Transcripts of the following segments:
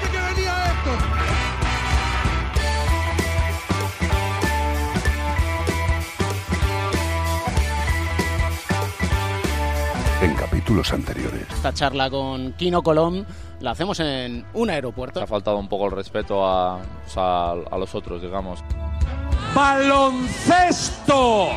Dije que venía esto. En capítulos anteriores. Esta charla con Kino Colom la hacemos en un aeropuerto. Ha faltado un poco el respeto a los otros, digamos. ¡Baloncesto!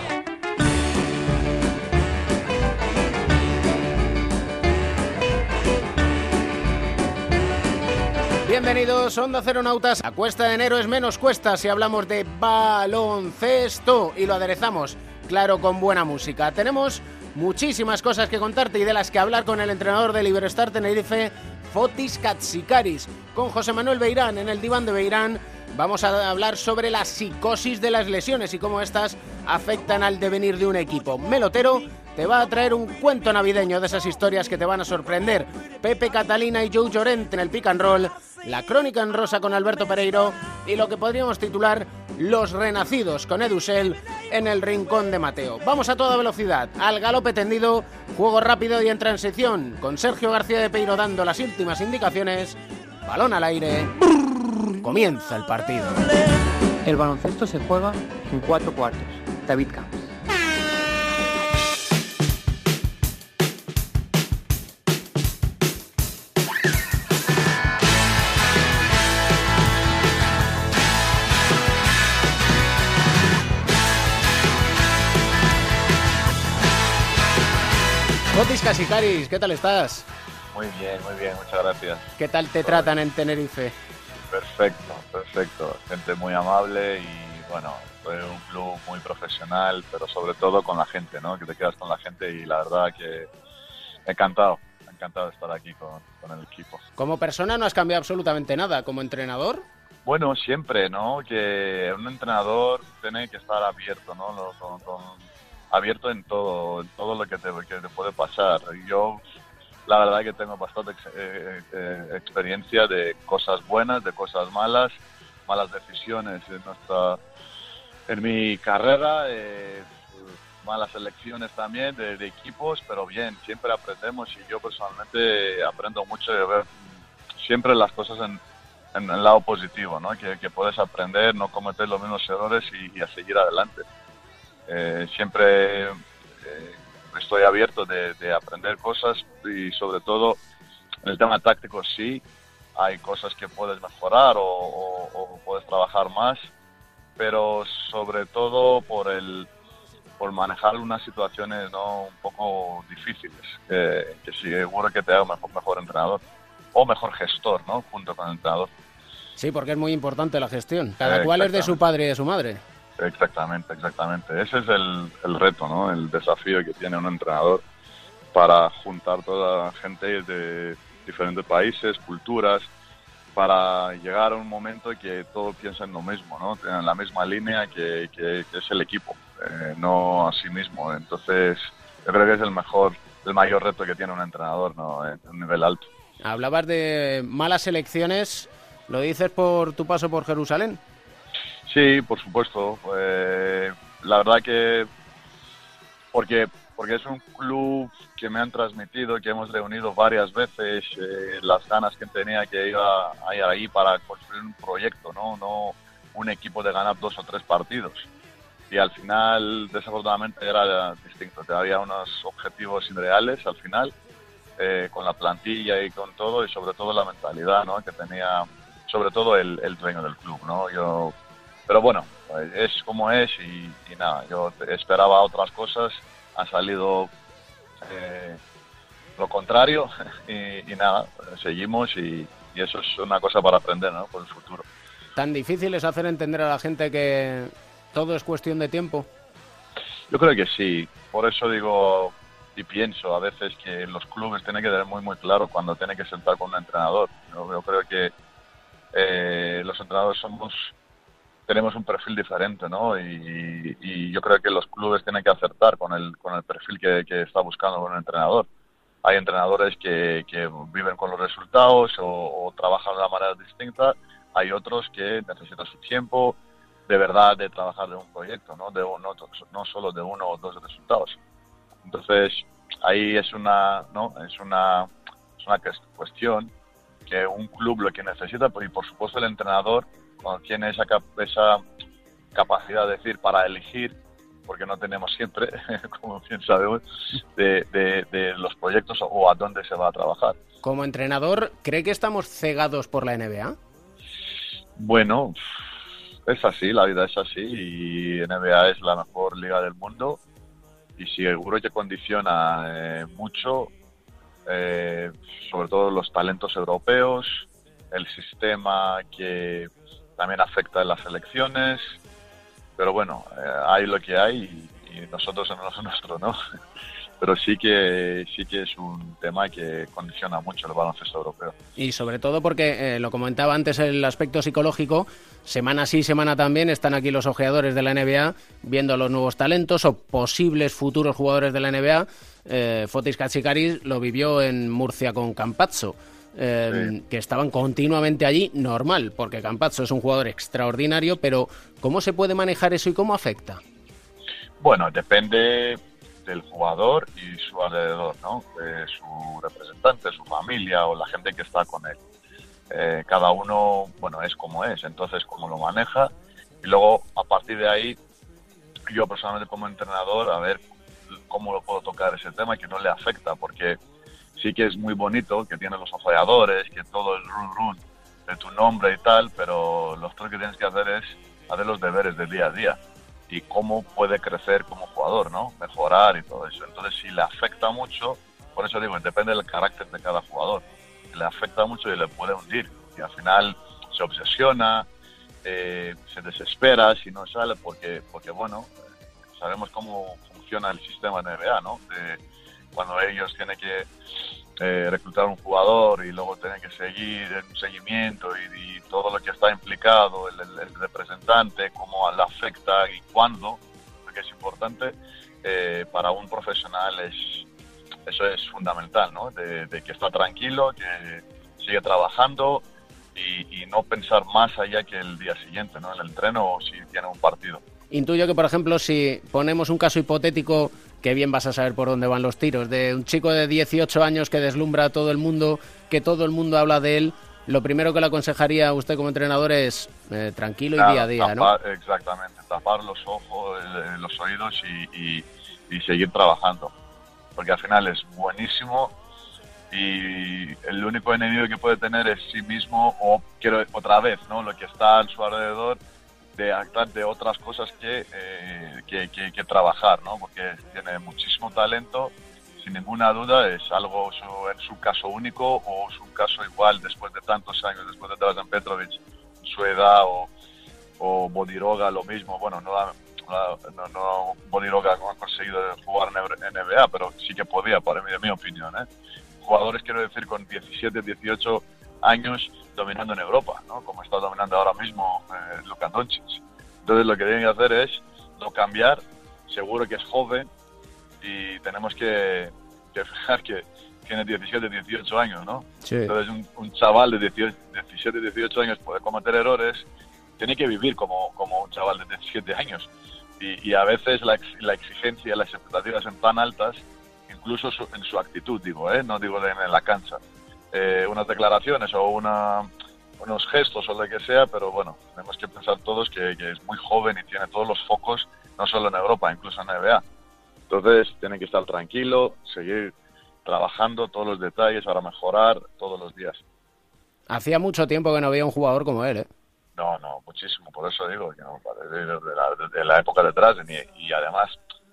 Bienvenidos, Onda Cero Nautas. A cuesta de enero es menos cuesta si hablamos de baloncesto y lo aderezamos, claro, con buena música. Tenemos muchísimas cosas que contarte y de las que hablar con el entrenador de Liberestar Tenerife, Fotis Katsikaris. Con José Manuel Beirán en el diván de Beirán vamos a hablar sobre la psicosis de las lesiones y cómo estas afectan al devenir de un equipo. Melotero te va a traer un cuento navideño de esas historias que te van a sorprender. Pepe Catalina y Joe Llorente en el pick and roll, la crónica en rosa con Alberto Pereiro y lo que podríamos titular Los renacidos con Edusel en el rincón de Mateo. Vamos a toda velocidad, al galope tendido, juego rápido y en transición, con Sergio García de Peiro dando las últimas indicaciones. Balón al aire. Comienza el partido. El baloncesto se juega en cuatro cuartos. David Camps. Fotis Casicaris, ¿qué tal estás? Muy bien, muy bien, muchas gracias. ¿Qué tal te tratan en Tenerife? Perfecto, perfecto. Gente muy amable y bueno, fue un club muy profesional, pero sobre todo con la gente, ¿no? Que te quedas con la gente y la verdad que encantado, encantado de estar aquí con, con el equipo. Como persona no has cambiado absolutamente nada, como entrenador. Bueno, siempre, ¿no? Que un entrenador tiene que estar abierto, ¿no? Con- con- abierto en todo, en todo lo que te, puede pasar. Yo, la verdad que tengo bastante eh, eh, experiencia de cosas buenas, de cosas malas, malas decisiones en nuestra, en mi carrera, eh, malas elecciones también de, equipos, pero bien, siempre aprendemos y yo personalmente aprendo mucho de ver siempre las cosas en, el lado positivo, ¿no? Que, que puedes aprender, no cometer los mismos errores y, y a seguir adelante. Eh, siempre eh, estoy abierto de, de aprender cosas y sobre todo en el tema táctico sí, hay cosas que puedes mejorar o, o- o puedes trabajar más, pero sobre todo por el por manejar unas situaciones no un poco difíciles, que, que seguro que te haga mejor, mejor entrenador o mejor gestor, ¿no? Junto con el entrenador. Sí, porque es muy importante la gestión. Cada cual es de su padre y de su madre. Exactamente, exactamente. Ese es el, reto, ¿no? El desafío que tiene un entrenador para juntar toda gente de diferentes países, culturas, para llegar a un momento que todos piensen lo mismo, ¿no? Tienen la misma línea que, que- que es el equipo, eh, no a sí mismo. Entonces, yo creo que es el mejor, el mayor reto que tiene un entrenador, ¿no? En un nivel alto. Hablabas de malas elecciones. ¿Lo dices por tu paso por Jerusalén? Sí, por supuesto. Eh, la verdad que porque porque es un club que me han transmitido, que hemos reunido varias veces, eh, las ganas que tenía que ir a, ir ahí para construir un proyecto, no, no un equipo de ganar dos o tres partidos. Y al final, desafortunadamente, era distinto. Había unos objetivos irreales al final, eh, con la plantilla y con todo, y sobre todo la mentalidad ¿no? que tenía, sobre todo el, el dueño del club. ¿no? Yo pero bueno, pues, es como es y, y nada, yo esperaba otras cosas, ha salido eh, lo contrario y, y nada, seguimos y, y eso es una cosa para aprender ¿no? por el futuro. ¿Tan difícil es hacer entender a la gente que todo es cuestión de tiempo? Yo creo que sí, por eso digo y pienso a veces que los clubes tienen que tener muy muy claro cuando tienen que sentar con un entrenador. Yo, yo creo que entrenadores somos tenemos un perfil diferente, ¿no? Y, y yo creo que los clubes tienen que acertar con el, con el perfil que, está buscando un entrenador. Hay entrenadores que, viven con los resultados o, trabajan de una manera distinta. Hay otros que necesitan su tiempo de verdad de trabajar de un proyecto, ¿no? De, no, no solo de uno o dos resultados. Entonces, ahí es una, ¿no? Es una, es una cuestión que un club lo que necesita, y por supuesto el entrenador, cuando tiene esa, esa capacidad de decir para elegir, porque no tenemos siempre, como bien sabemos, de, de, de, los proyectos o a dónde se va a trabajar. Como entrenador, ¿cree que estamos cegados por la NBA? Bueno, es así, la vida es así y NBA es la mejor liga del mundo y seguro que condiciona eh, mucho, eh, sobre todo los talentos europeos, el sistema que también afecta en las elecciones, pero bueno, eh, hay lo que hay y, y nosotros en lo nuestro, ¿no? pero sí que sí que es un tema que condiciona mucho el baloncesto europeo. Y sobre todo porque, eh, lo comentaba antes, el aspecto psicológico, semana sí, semana también, están aquí los ojeadores de la NBA viendo los nuevos talentos o posibles futuros jugadores de la NBA. Eh, Fotis Katsikaris lo vivió en Murcia con Campazzo. Eh, sí. que estaban continuamente allí, normal, porque Campazzo es un jugador extraordinario, pero ¿cómo se puede manejar eso y cómo afecta? Bueno, depende del jugador y su alrededor, ¿no? De su representante, su familia o la gente que está con él. Eh, cada uno, bueno, es como es, entonces cómo lo maneja y luego a partir de ahí yo personalmente como entrenador a ver cómo lo puedo tocar ese tema que no le afecta porque sí que es muy bonito que tiene los apoyadores, que todo el run run de tu nombre y tal, pero lo otro que tienes que hacer es hacer los deberes del día a día y cómo puede crecer como jugador, ¿no? Mejorar y todo eso. Entonces, si le afecta mucho, por eso digo, depende del carácter de cada jugador. Le afecta mucho y le puede hundir. Y al final se obsesiona, eh, se desespera si no sale, porque, porque bueno, sabemos cómo funciona el sistema NBA, ¿no? Cuando ellos tienen que eh, reclutar un jugador y luego tienen que seguir un seguimiento y, y, todo lo que está implicado, el, el, el, representante, cómo le afecta y cuándo, porque es importante, eh, para un profesional es eso es fundamental, ¿no? De, de que está tranquilo, que sigue trabajando y, y, no pensar más allá que el día siguiente, ¿no? En el entreno o si tiene un partido. Intuyo que, por ejemplo, si ponemos un caso hipotético que bien vas a saber por dónde van los tiros, de un chico de 18 años que deslumbra a todo el mundo, que todo el mundo habla de él, lo primero que le aconsejaría a usted como entrenador es eh, tranquilo y día a día, tapar, ¿no? Exactamente, tapar los ojos, eh, los oídos y, y, y, seguir trabajando, porque al final es buenísimo y el único enemigo que puede tener es sí mismo o quiero otra vez, ¿no? Lo que está a su alrededor de de otras cosas que, eh, que, que, que, trabajar, ¿no? Porque tiene muchísimo talento, sin ninguna duda, es algo su, en su caso único o es un caso igual después de tantos años, después de Dragan Petrovic, su edad o, o Bodiroga lo mismo, bueno, no, no, no Bodiroga no ha conseguido jugar en NBA, pero sí que podía, para mí, de mi opinión, ¿eh? Jugadores, quiero decir, con 17, 18 años dominando en Europa, ¿no? como está dominando ahora mismo eh, Luka Doncic. Entonces lo que tienen que hacer es no cambiar, seguro que es joven y tenemos que, que fijar que tiene 17, 18 años, ¿no? Sí. Entonces un, un, chaval de 18, 17, 18 años puede cometer errores, tiene que vivir como, como un chaval de 17 años. Y, y a veces la, la, exigencia, las expectativas son tan altas, incluso su, en su actitud, digo, ¿eh? no digo en la cancha eh, unas declaraciones o una, unos gestos o lo que sea, pero bueno, tenemos que pensar todos que, que, es muy joven y tiene todos los focos, no solo en Europa, incluso en NBA. Entonces, tiene que estar tranquilo, seguir trabajando todos los detalles para mejorar todos los días. Hacía mucho tiempo que no había un jugador como él, ¿eh? No, no, muchísimo, por eso digo, que no, de, de, la, de, la, época detrás y, y además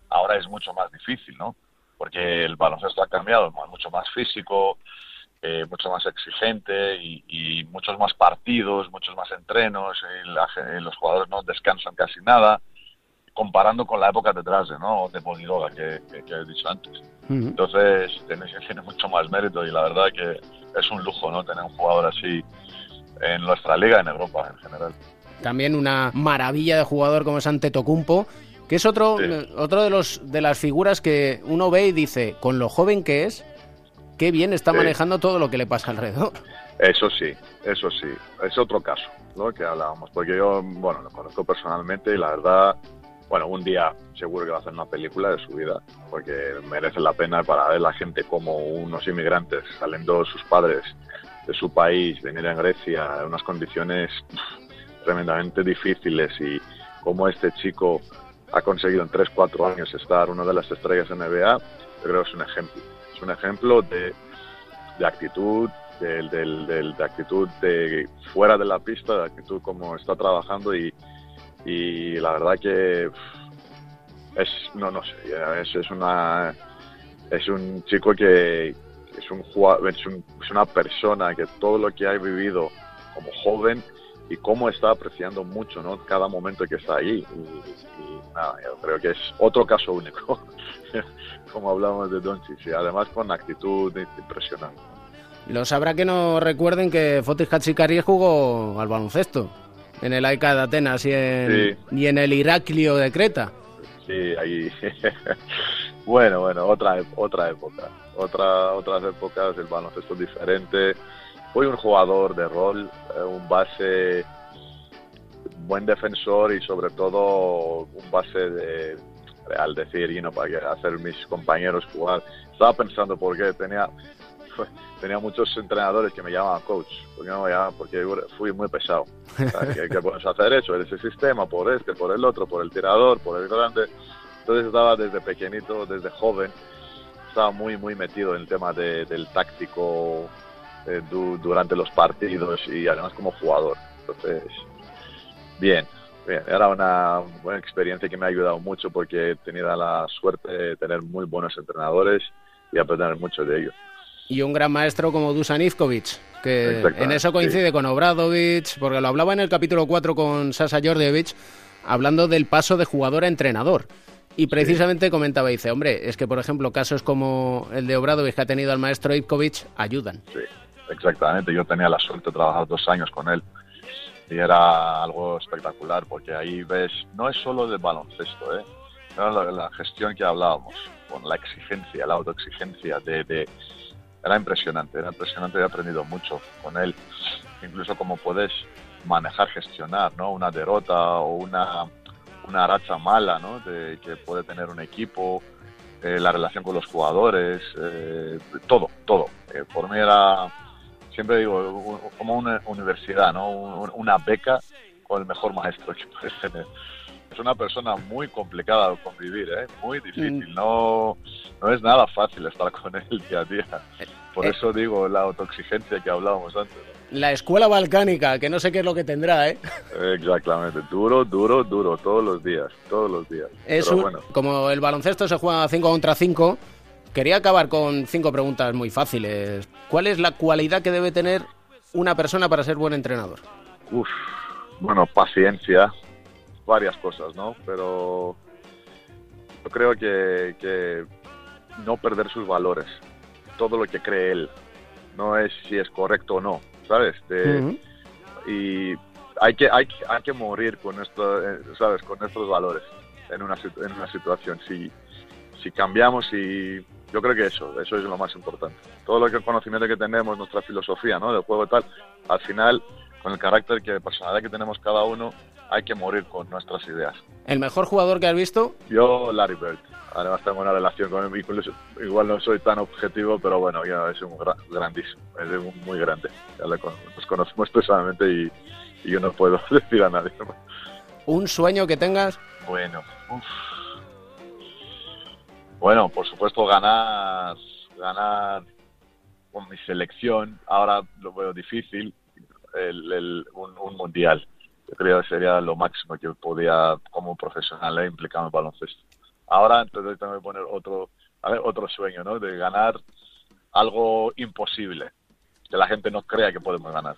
ahora es mucho más difícil, ¿no? Porque el baloncesto ha cambiado, es mucho más físico, eh, mucho más exigente y, y, muchos más partidos, muchos más entrenos, y la, y los jugadores no descansan casi nada, comparando con la época detrás de, ¿no? de Bodiroga que, que, que, he dicho antes. Uh -huh. Entonces tiene, tiene, mucho más mérito y la verdad que es un lujo ¿no? tener un jugador así en nuestra liga, en Europa en general. También una maravilla de jugador como es Antetokounmpo, que es otro, otro de, los, de las figuras que uno ve y dice, con lo joven que es, qué bien está manejando todo lo que le pasa alrededor. Eso sí, eso sí, es otro caso, ¿no? Que hablábamos, porque yo, bueno, lo conozco personalmente y la verdad, bueno, un día seguro que va a hacer una película de su vida, porque merece la pena para ver la gente como unos inmigrantes saliendo sus padres de su país, venir a Grecia en unas condiciones tremendamente difíciles y cómo este chico ha conseguido en 3-4 años estar una de las estrellas en NBA, yo creo que es un ejemplo. Es un ejemplo de, de actitud, de, de, actitud de fuera de la pista, de actitud como está trabajando y, y la verdad que es, no, no sé, es, es una es un chico que es un, es, un, es una persona que todo lo que ha vivido como joven y cómo está apreciando mucho ¿no? cada momento que está ahí. Y, nada, yo creo que es otro caso único, como hablamos de Doncic, y además con actitud impresionante. Lo sabrá que no recuerden que Fotis Hatshikari jugó al baloncesto en el AICA de Atenas y en, y en el Iraklio de Creta. Sí, ahí. bueno, bueno, otra, otra época. Otra, otras épocas, el baloncesto diferente fui un jugador de rol, eh, un base, buen defensor y sobre todo un base de al decir, you para hacer mis compañeros jugar. Estaba pensando porque tenía tenía muchos entrenadores que me llamaban coach, porque no me llamaban porque fui muy pesado. ¿Qué, ¿Qué, puedes hacer eso? Ese sistema, por este, por el otro, por el tirador, por el grande. Entonces estaba desde pequeñito, desde joven, estaba muy, muy metido en el tema del táctico, eh, durante los partidos y además como jugador. Entonces, bien, bien, era una buena experiencia que me ha ayudado mucho porque he tenido la suerte de tener muy buenos entrenadores y aprender mucho de ellos. Y un gran maestro como Dusan Ivkovic, que en eso coincide con Obradovic, porque lo hablaba en el capítulo 4 con Sasa Jordievich, hablando del paso de jugador a entrenador. Y precisamente comentaba, dice, hombre, es que por ejemplo casos como el de Obradovic que ha tenido al maestro Ivkovic ayudan. Sí, Exactamente, yo tenía la suerte de trabajar dos años con él y era algo espectacular porque ahí ves, no es solo de baloncesto, ¿eh? era la, gestión que hablábamos, con la exigencia, la autoexigencia, de, era impresionante, era impresionante, he aprendido mucho con él, incluso cómo puedes manejar, gestionar ¿no? una derrota o una, una racha mala ¿no? de, que puede tener un equipo, eh, la relación con los jugadores, eh, todo, todo. Eh, por mí era siempre digo, como una universidad, ¿no? Una beca con el mejor maestro que puedes tener. Es una persona muy complicada de convivir, ¿eh? Muy difícil. Mm. No, no es nada fácil estar con él día a día. Por eh. eso digo la autoexigencia que hablábamos antes. La escuela balcánica, que no sé qué es lo que tendrá, ¿eh? Exactamente, duro, duro, duro, todos los días, todos los días. Es bueno. Como el baloncesto se juega 5 contra 5, Quería acabar con cinco preguntas muy fáciles. ¿Cuál es la cualidad que debe tener una persona para ser buen entrenador? Uf, bueno, paciencia, varias cosas, ¿no? Pero yo creo que, no perder sus valores, todo lo que cree él, no es si es correcto o no, ¿sabes? Y hay que, hay, hay que morir con esto, eh, ¿sabes? Con nuestros valores en una, en una situación. Si, si cambiamos y yo creo que eso, eso es lo más importante. Todo lo que el conocimiento que tenemos, nuestra filosofía, ¿no? Del juego y tal, al final, con el carácter que personalidad que tenemos cada uno, hay que morir con nuestras ideas. ¿El mejor jugador que has visto? Yo, Larry Bird. Además tengo una relación con él, igual no soy tan objetivo, pero bueno, ya es un grandísimo, es un muy grande. Ya nos conocemos personalmente y, yo no puedo decir a nadie. ¿Un sueño que tengas? Bueno, uff bueno, por supuesto ganar, ganar con mi selección, ahora lo veo difícil, el, un, mundial. Yo creo que sería lo máximo que podía como profesional eh, implicar en baloncesto. Ahora entonces tengo que poner otro, otro sueño, ¿no? De ganar algo imposible, que la gente no crea que podemos ganar.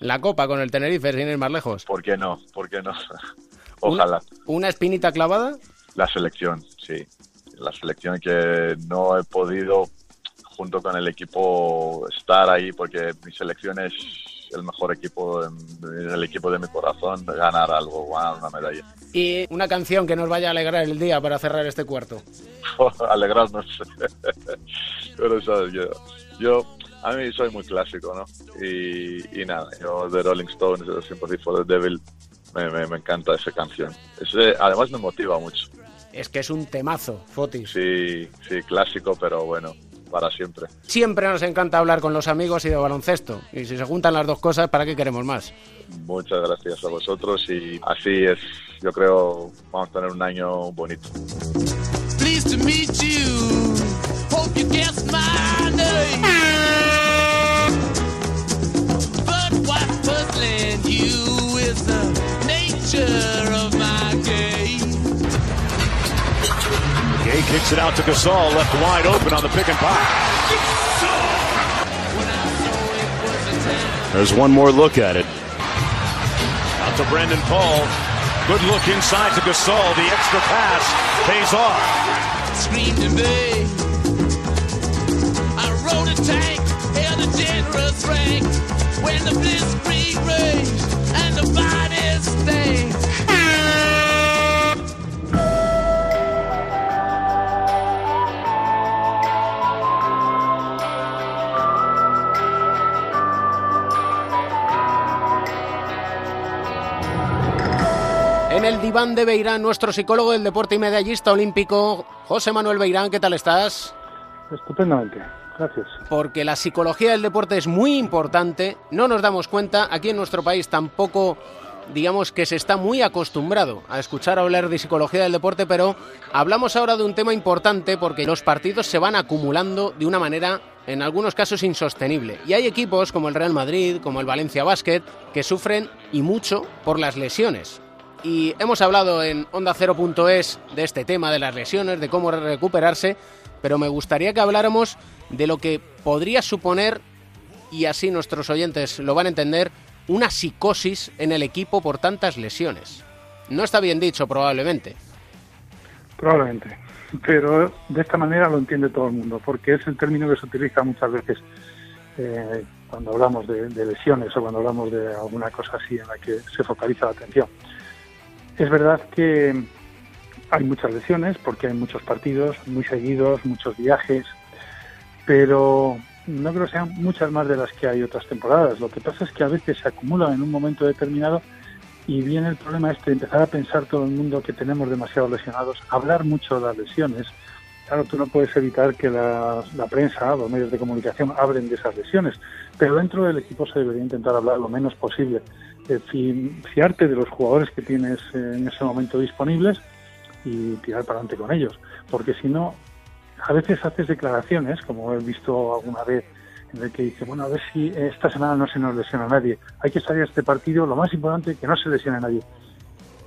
La Copa con el Tenerife, sin ir más lejos. ¿Por qué no? ¿Por qué no? Ojalá. ¿Una espinita clavada? La selección, sí la selección que no he podido junto con el equipo estar ahí porque mi selección es el mejor equipo, el equipo de mi corazón, ganar algo, ganar una medalla. Y una canción que nos vaya a alegrar el día para cerrar este cuarto. Alegrarnos. Pero sabes, yo, yo, a mí soy muy clásico, ¿no? Y, nada, yo de Rolling Stones, de Sympathy for the Devil, me, me, encanta esa canción. además me motiva mucho. Es que es un temazo, Fotis. Sí, sí, clásico, pero bueno, para siempre. Siempre nos encanta hablar con los amigos y de baloncesto. Y si se juntan las dos cosas, ¿para qué queremos más? Muchas gracias a vosotros y así es, yo creo, vamos a tener un año bonito. Pleased to meet you. Hope you guessed my name. But what's puzzling you is the nature of Gay kicks it out to Gasol, left wide open on the pick and pop. There's one more look at it. Out to Brandon Paul. Good look inside to Gasol. The extra pass pays off. Screamed to me. I rode a tank, held a generous rank. When the raged and the stank. El diván de Beirán, nuestro psicólogo del deporte y medallista olímpico, José Manuel Beirán, ¿qué tal estás? Estupendamente, gracias. Porque la psicología del deporte es muy importante, no nos damos cuenta, aquí en nuestro país tampoco digamos que se está muy acostumbrado a escuchar hablar de psicología del deporte, pero hablamos ahora de un tema importante porque los partidos se van acumulando de una manera en algunos casos insostenible. Y hay equipos como el Real Madrid, como el Valencia Basket, que sufren y mucho por las lesiones y hemos hablado en Onda 0.es de este tema, de las lesiones, de cómo recuperarse, pero me gustaría que habláramos de lo que podría suponer, y así nuestros oyentes lo van a entender, una psicosis en el equipo por tantas lesiones. No está bien dicho, probablemente. Probablemente, pero de esta manera lo entiende todo el mundo, porque es el término que se utiliza muchas veces eh, cuando hablamos de lesiones o cuando hablamos de alguna cosa así en la que se focaliza la atención. Es verdad que hay muchas lesiones porque hay muchos partidos muy seguidos, muchos viajes, pero no creo que sean muchas más de las que hay otras temporadas. Lo que pasa es que a veces se acumulan en un momento determinado y viene el problema este de empezar a pensar todo el mundo que tenemos demasiados lesionados, hablar mucho de las lesiones. Claro, tú no puedes evitar que la, la prensa, los medios de comunicación hablen de esas lesiones, pero dentro del equipo se debería intentar hablar lo menos posible fiarte de los jugadores que tienes en ese momento disponibles y tirar para adelante con ellos. Porque si no, a veces haces declaraciones, como he visto alguna vez, en el que dice, bueno, a ver si esta semana no se nos lesiona nadie. Hay que salir a este partido, lo más importante es que no se lesione nadie.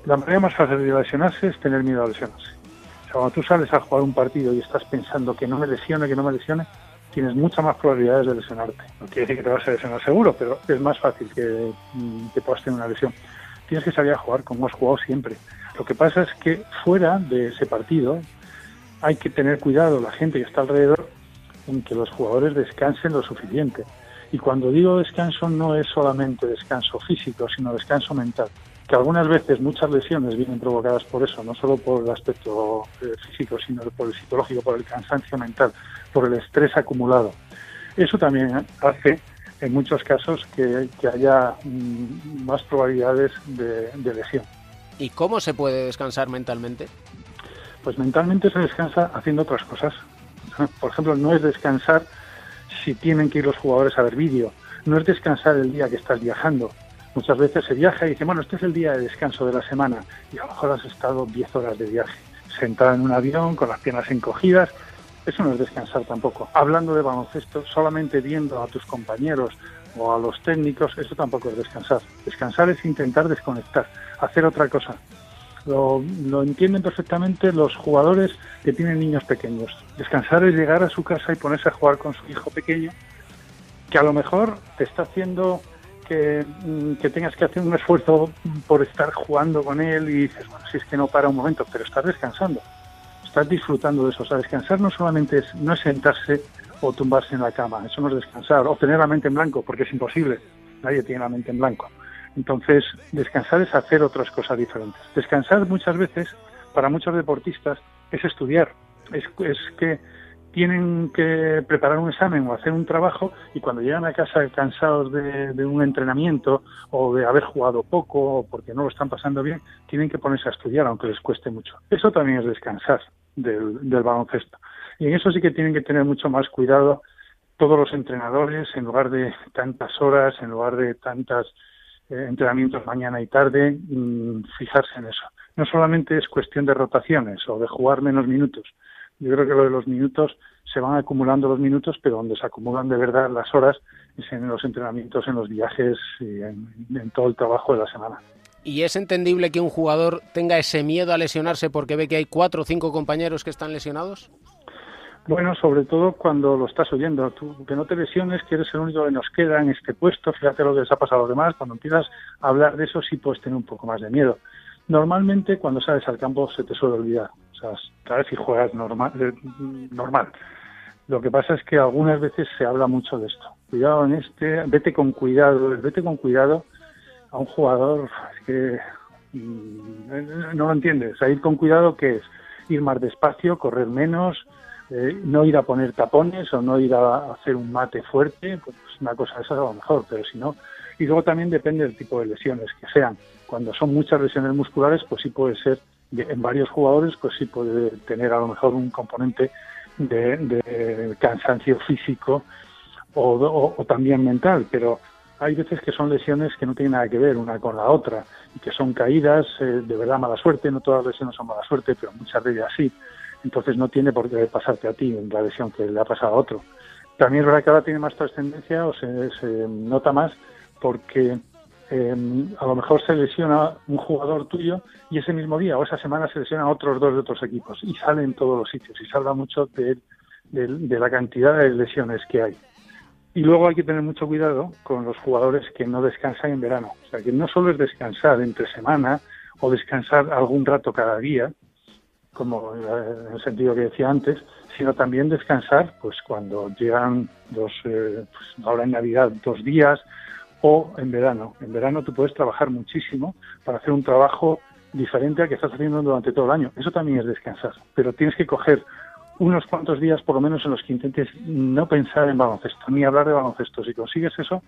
La manera más fácil de lesionarse es tener miedo a lesionarse. O sea, cuando tú sales a jugar un partido y estás pensando que no me lesione, que no me lesione, tienes muchas más probabilidades de lesionarte. No quiere decir que te vas a lesionar seguro, pero es más fácil que, mm, que puedas tener una lesión. Tienes que salir a jugar como has jugado siempre. Lo que pasa es que fuera de ese partido hay que tener cuidado, la gente que está alrededor, en que los jugadores descansen lo suficiente. Y cuando digo descanso no es solamente descanso físico, sino descanso mental. Que algunas veces muchas lesiones vienen provocadas por eso, no solo por el aspecto eh, físico, sino por el psicológico, por el cansancio mental por el estrés acumulado. Eso también hace en muchos casos que, haya mm, más probabilidades de, lesión. ¿Y cómo se puede descansar mentalmente? Pues mentalmente se descansa haciendo otras cosas. Por ejemplo, no es descansar si tienen que ir los jugadores a ver vídeo, no es descansar el día que estás viajando. Muchas veces se viaja y dice, bueno, este es el día de descanso de la semana y a lo mejor has estado 10 horas de viaje, sentado en un avión con las piernas encogidas eso no es descansar tampoco. Hablando de baloncesto, solamente viendo a tus compañeros o a los técnicos, eso tampoco es descansar. Descansar es intentar desconectar, hacer otra cosa. Lo, entienden perfectamente los jugadores que tienen niños pequeños. Descansar es llegar a su casa y ponerse a jugar con su hijo pequeño, que a lo mejor te está haciendo que, mm, que tengas que hacer un esfuerzo por estar jugando con él y dices, bueno, si es que no para un momento, pero estás descansando estás disfrutando de eso. O sea, descansar no solamente es, no sentarse o tumbarse en la cama, eso no es descansar, o tener la mente en blanco, porque es imposible. nadie tiene la mente en blanco. Entonces, descansar es hacer otras cosas diferentes. Descansar muchas veces, para muchos deportistas, es estudiar. Es, es que tienen que preparar un examen o hacer un trabajo y cuando llegan a casa cansados de, de, un entrenamiento o de haber jugado poco o porque no lo están pasando bien, tienen que ponerse a estudiar aunque les cueste mucho. Eso también es descansar del, del baloncesto. Y en eso sí que tienen que tener mucho más cuidado todos los entrenadores, en lugar de tantas horas, en lugar de tantos eh, entrenamientos mañana y tarde, mmm, fijarse en eso. No solamente es cuestión de rotaciones o de jugar menos minutos, yo creo que lo de los minutos se van acumulando los minutos, pero donde se acumulan de verdad las horas es en los entrenamientos, en los viajes y en todo el trabajo de la semana. ¿Y es entendible que un jugador tenga ese miedo a lesionarse porque ve que hay cuatro o cinco compañeros que están lesionados? Bueno, sobre todo cuando lo estás oyendo. Tú, que no te lesiones, que eres el único que nos queda en este puesto. Fíjate lo que les ha pasado a los demás. Cuando empiezas a hablar de eso, sí puedes tener un poco más de miedo. Normalmente, cuando sales al campo, se te suele olvidar. O sea, sabes si juegas normal, eh, normal. Lo que pasa es que algunas veces se habla mucho de esto. Cuidado en este, vete con cuidado, vete con cuidado a un jugador que mmm, no lo entiendes. O ir con cuidado que es ir más despacio, correr menos, eh, no ir a poner tapones o no ir a hacer un mate fuerte, pues una cosa esa es a lo mejor, pero si no. Y luego también depende del tipo de lesiones que sean. Cuando son muchas lesiones musculares, pues sí puede ser, en varios jugadores, pues sí puede tener a lo mejor un componente de, de cansancio físico o también mental, pero hay veces que son lesiones que no tienen nada que ver una con la otra y que son caídas eh, de verdad mala suerte, no todas las lesiones son mala suerte, pero muchas de ellas sí. Entonces no tiene por qué pasarte a ti la lesión que le ha pasado a otro. También es verdad que ahora tiene más trascendencia o se, se, nota más porque eh, a lo mejor se lesiona un jugador tuyo y ese mismo día o esa semana se lesionan otros dos de otros equipos y sale en todos los sitios y se habla mucho de, de, de la cantidad de lesiones que hay. Y luego hay que tener mucho cuidado con los jugadores que no descansan en verano. O sea, que no solo es descansar entre semana o descansar algún rato cada día, como en el sentido que decía antes, sino también descansar pues cuando llegan los, eh, pues ahora en Navidad, dos días o en verano. En verano tú puedes trabajar muchísimo para hacer un trabajo diferente al que estás haciendo durante todo el año. Eso también es descansar, pero tienes que coger unos cuantos días por lo menos en los que intentes no pensar en baloncesto, ni hablar de baloncesto. Si consigues eso,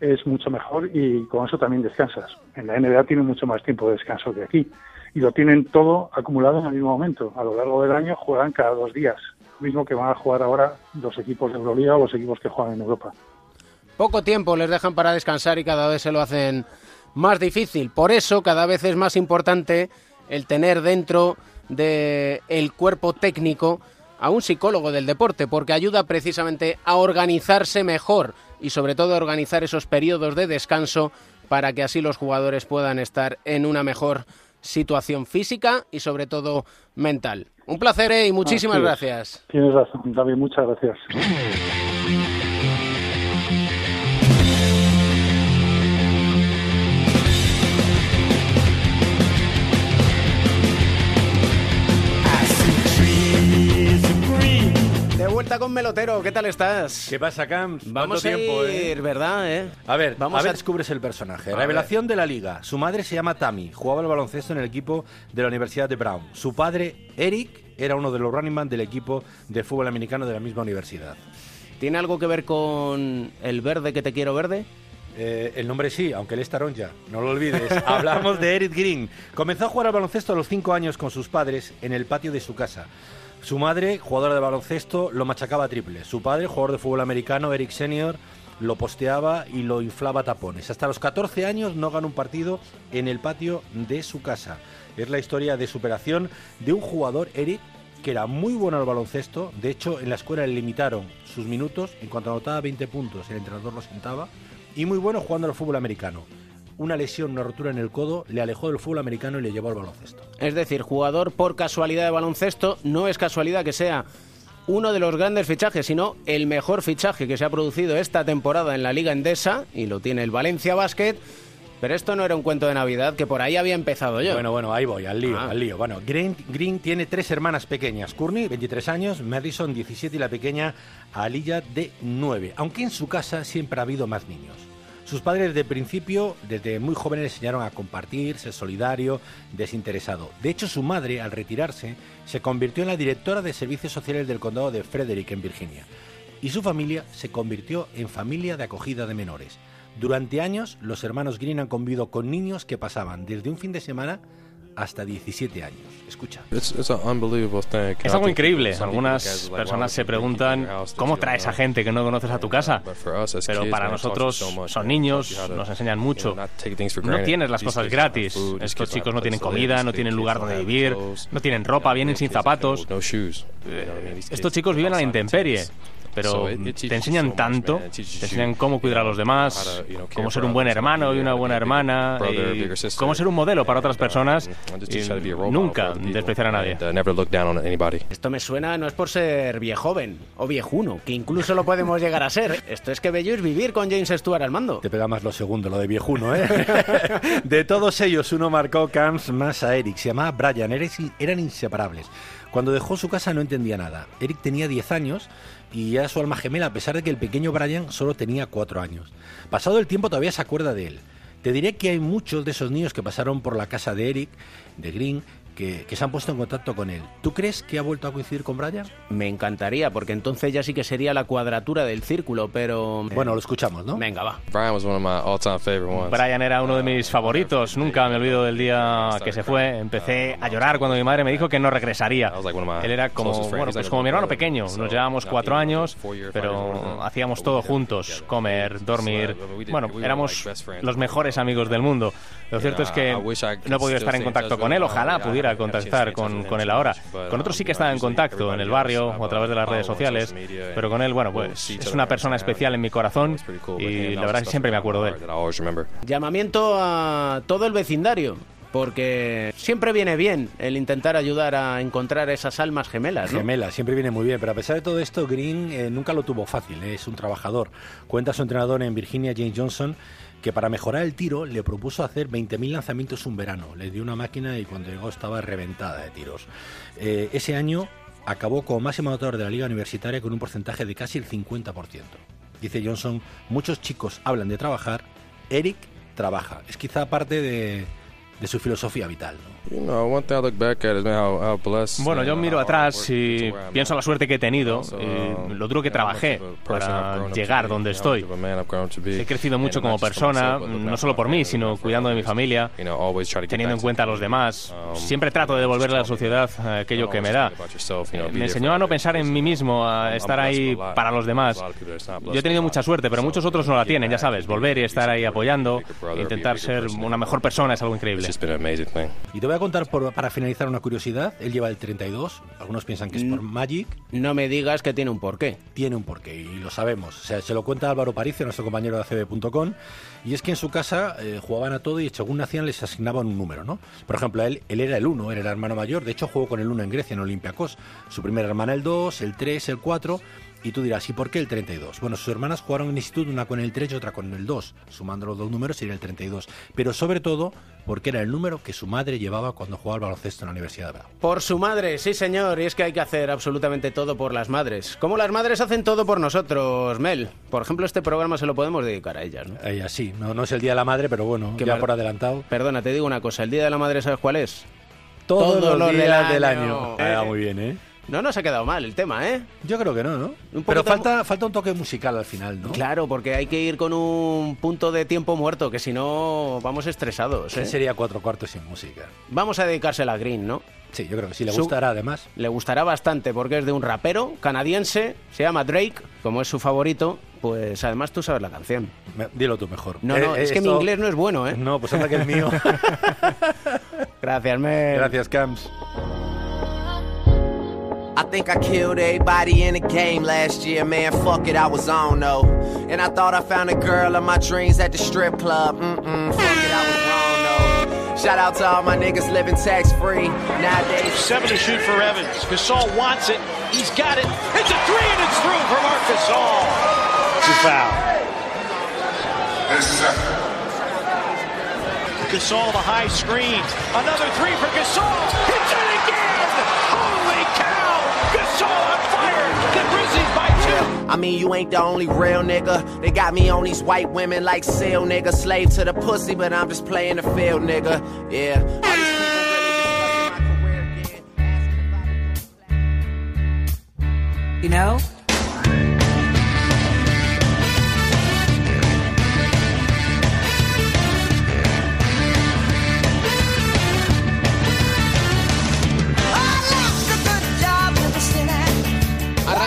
es mucho mejor y con eso también descansas. En la NBA tienen mucho más tiempo de descanso que aquí y lo tienen todo acumulado en el mismo momento. A lo largo del año juegan cada dos días, lo mismo que van a jugar ahora los equipos de Euroliga o los equipos que juegan en Europa. Poco tiempo les dejan para descansar y cada vez se lo hacen más difícil. Por eso cada vez es más importante el tener dentro del el cuerpo técnico a un psicólogo del deporte, porque ayuda precisamente a organizarse mejor y sobre todo a organizar esos periodos de descanso para que así los jugadores puedan estar en una mejor situación física y sobre todo mental. Un placer ¿eh? y muchísimas gracias. Tienes razón, David, muchas gracias. vuelta con Melotero, ¿qué tal estás? ¿Qué pasa, Camps? Vamos ¿Cuánto a tiempo, ir, eh? ¿verdad? Eh? A ver, Vamos a ver, a- descubres el personaje. A Revelación de la liga. Su madre se llama Tammy, jugaba al baloncesto en el equipo de la Universidad de Brown. Su padre, Eric, era uno de los running man del equipo de fútbol americano de la misma universidad. ¿Tiene algo que ver con el verde que te quiero verde? Eh, el nombre sí, aunque él es taronja, no lo olvides. Hablamos de Eric Green. Comenzó a jugar al baloncesto a los 5 años con sus padres en el patio de su casa. Su madre, jugadora de baloncesto, lo machacaba triple. Su padre, jugador de fútbol americano, Eric Senior, lo posteaba y lo inflaba tapones. Hasta los 14 años no ganó un partido en el patio de su casa. Es la historia de superación de un jugador, Eric, que era muy bueno al baloncesto. De hecho, en la escuela le limitaron sus minutos. En cuanto anotaba 20 puntos, el entrenador lo sentaba. Y muy bueno jugando al fútbol americano. Una lesión, una rotura en el codo, le alejó del fútbol americano y le llevó al baloncesto. Es decir, jugador por casualidad de baloncesto, no es casualidad que sea uno de los grandes fichajes, sino el mejor fichaje que se ha producido esta temporada en la Liga Endesa, y lo tiene el Valencia Basket. Pero esto no era un cuento de Navidad, que por ahí había empezado yo. Bueno, bueno, ahí voy, al lío, Ah. al lío. Bueno, Green, Green tiene tres hermanas pequeñas. Courtney, 23 años, Madison, 17 y la pequeña Aliyah, de 9. Aunque en su casa siempre ha habido más niños. Sus padres el principio, desde muy jóvenes, le enseñaron a compartir, ser solidario, desinteresado. De hecho, su madre, al retirarse, se convirtió en la directora de servicios sociales del condado de Frederick, en Virginia. Y su familia se convirtió en familia de acogida de menores. Durante años, los hermanos Green han convivido con niños que pasaban desde un fin de semana hasta 17 años. Escucha. Es algo increíble. Algunas personas se preguntan cómo traes a gente que no conoces a tu casa. Pero para nosotros son niños, nos enseñan mucho. No tienes las cosas gratis. Estos chicos no tienen comida, no tienen lugar donde vivir, no tienen ropa, vienen sin zapatos. Eh, Estos chicos viven a la intemperie pero te enseñan tanto, te enseñan cómo cuidar a los demás, cómo ser un buen hermano y una buena hermana, y cómo ser un modelo para otras personas y nunca despreciar a nadie. Esto me suena, no es por ser viejoven o viejuno, que incluso lo podemos llegar a ser. Esto es que bello es vivir con James Stewart al mando. Te pega más lo segundo, lo de viejuno, ¿eh? de todos ellos, uno marcó Camps más a Eric. Se llamaba Brian, eran inseparables. Cuando dejó su casa no entendía nada. Eric tenía 10 años y era su alma gemela, a pesar de que el pequeño Brian solo tenía 4 años. Pasado el tiempo todavía se acuerda de él. Te diré que hay muchos de esos niños que pasaron por la casa de Eric, de Green, que, se han puesto en contacto con él. ¿Tú crees que ha vuelto a coincidir con Brian? Me encantaría, porque entonces ya sí que sería la cuadratura del círculo, pero... Bueno, lo escuchamos, ¿no? Venga, va. Brian era uno de mis favoritos. Nunca me olvido del día que se fue. Empecé a llorar cuando mi madre me dijo que no regresaría. Él era como, bueno, pues como mi hermano pequeño. Nos llevábamos cuatro años, pero hacíamos todo juntos. Comer, dormir. Bueno, éramos los mejores amigos del mundo. Lo cierto es que no he podido estar en contacto con él. Ojalá pudiera contactar con, con él ahora. Con otros sí que estaba en contacto, en el barrio o a través de las redes sociales, pero con él, bueno, pues es una persona especial en mi corazón y la verdad es que siempre me acuerdo de él. Llamamiento a todo el vecindario porque siempre viene bien el intentar ayudar a encontrar esas almas gemelas. ¿no? Gemelas, siempre viene muy bien, pero a pesar de todo esto, Green eh, nunca lo tuvo fácil, ¿eh? es un trabajador. Cuenta su entrenador en Virginia, James Johnson, que para mejorar el tiro le propuso hacer 20.000 lanzamientos un verano. Le dio una máquina y cuando llegó estaba reventada de tiros. Eh, ese año acabó como máximo anotador de la liga universitaria con un porcentaje de casi el 50%. Dice Johnson, muchos chicos hablan de trabajar, Eric trabaja. Es quizá parte de, de su filosofía vital. Bueno, yo miro atrás y pienso la suerte que he tenido, y lo duro que trabajé para llegar donde estoy. He crecido mucho como persona, no solo por mí, sino cuidando de mi familia, teniendo en cuenta a los demás. Siempre trato de devolverle a la sociedad aquello que me da. Me enseñó a no pensar en mí mismo, a estar ahí para los demás. Yo he tenido mucha suerte, pero muchos otros no la tienen, ya sabes. Volver y estar ahí apoyando, intentar ser una mejor persona es algo increíble. Y te voy a contar para finalizar una curiosidad. Él lleva el 32. Algunos piensan que es por Magic. No me digas que tiene un porqué. Tiene un porqué y lo sabemos. O sea, se lo cuenta Álvaro Paricio, nuestro compañero de ACB.com. Y es que en su casa eh, jugaban a todo y según nacían les asignaban un número, ¿no? Por ejemplo, él, él era el 1, era el hermano mayor. De hecho, jugó con el 1 en Grecia, en Olympiacos. Su primera hermana el 2, el 3, el 4 y tú dirás, ¿y por qué el 32? Bueno, sus hermanas jugaron en instituto, una con el 3 y otra con el 2. Sumando los dos números sería el 32. Pero sobre todo porque era el número que su madre llevaba cuando jugaba al baloncesto en la Universidad de Bravo. Por su madre, sí señor. Y es que hay que hacer absolutamente todo por las madres. Como las madres hacen todo por nosotros, Mel. Por ejemplo, este programa se lo podemos dedicar a ellas, ¿no? A ellas sí. No, no es el Día de la Madre, pero bueno, ya por adelantado. Perdona, te digo una cosa. ¿El Día de la Madre sabes cuál es? Todos, los días del año. Ah, muy bien, ¿eh? No nos ha quedado mal el tema, ¿eh? Yo creo que no, ¿no? Pero falta, falta un toque musical al final, ¿no? Claro, porque hay que ir con un punto de tiempo muerto, que si no vamos estresados. ¿eh? sería cuatro cuartos sin música? Vamos a dedicársela a Green, ¿no? Sí, yo creo que sí, le gustará además. Le gustará bastante porque es de un rapero canadiense, se llama Drake, como es su favorito, pues además tú sabes la canción. dilo tú mejor. No, no, eh, es que mi inglés no es bueno, ¿eh? No, pues anda que el mío. Gracias, Mel. Gracias, Camps. I think I killed everybody in the game last year, man. Fuck it, I was on though. And I thought I found a girl of my dreams at the strip club. Mm-mm, fuck it, I was wrong though. Shout out to all my niggas living tax free nowadays. Seven to shoot for Evans. Gasol wants it. He's got it. It's a three and it's through for Marc Gasol. It's a foul. Gasol the high screen. Another three for Gasol. Hits it again. I mean, you ain't the only real nigga. They got me on these white women like seal nigga. Slave to the pussy, but I'm just playing the field, nigga. Yeah. You these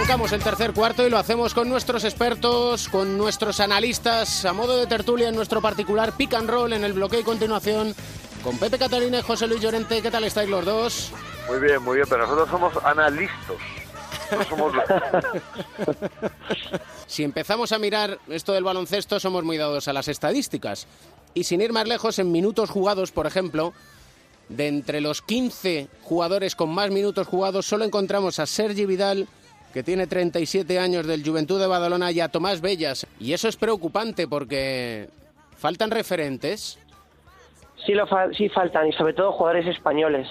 Arrancamos el tercer cuarto y lo hacemos con nuestros expertos, con nuestros analistas, a modo de tertulia en nuestro particular pick and roll en el bloqueo y continuación, con Pepe Catalina y José Luis Llorente. ¿Qué tal estáis los dos? Muy bien, muy bien, pero nosotros somos analistas. No somos Si empezamos a mirar esto del baloncesto, somos muy dados a las estadísticas. Y sin ir más lejos, en minutos jugados, por ejemplo, de entre los 15 jugadores con más minutos jugados, solo encontramos a Sergi Vidal, que tiene 37 años del Juventud de Badalona, y a Tomás Bellas. Y eso es preocupante porque faltan referentes. Sí, lo fa- sí faltan, y sobre todo jugadores españoles.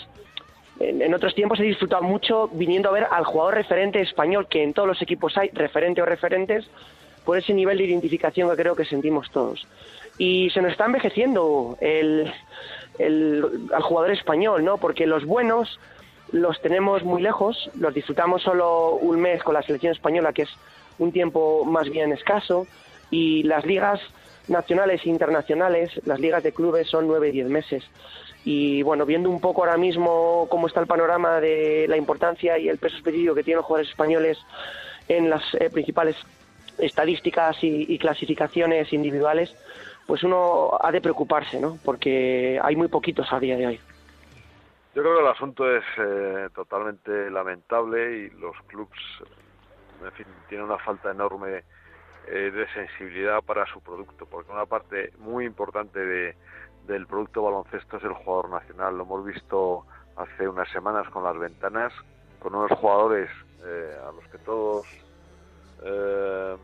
En, en otros tiempos he disfrutado mucho viniendo a ver al jugador referente español, que en todos los equipos hay, referente o referentes, por ese nivel de identificación que creo que sentimos todos. Y se nos está envejeciendo el, el- al jugador español, ¿no? Porque los buenos los tenemos muy lejos, los disfrutamos solo un mes con la selección española, que es un tiempo más bien escaso, y las ligas nacionales e internacionales, las ligas de clubes son nueve y diez meses. Y bueno, viendo un poco ahora mismo cómo está el panorama de la importancia y el peso específico que tienen los jugadores españoles en las eh, principales estadísticas y, y clasificaciones individuales, pues uno ha de preocuparse, ¿no? Porque hay muy poquitos a día de hoy. Yo creo que el asunto es eh, totalmente lamentable y los clubs, en tienen una falta enorme eh, de sensibilidad para su producto, porque una parte muy importante de, del producto baloncesto es el jugador nacional. Lo hemos visto hace unas semanas con las ventanas, con unos jugadores eh, a los que todos eh,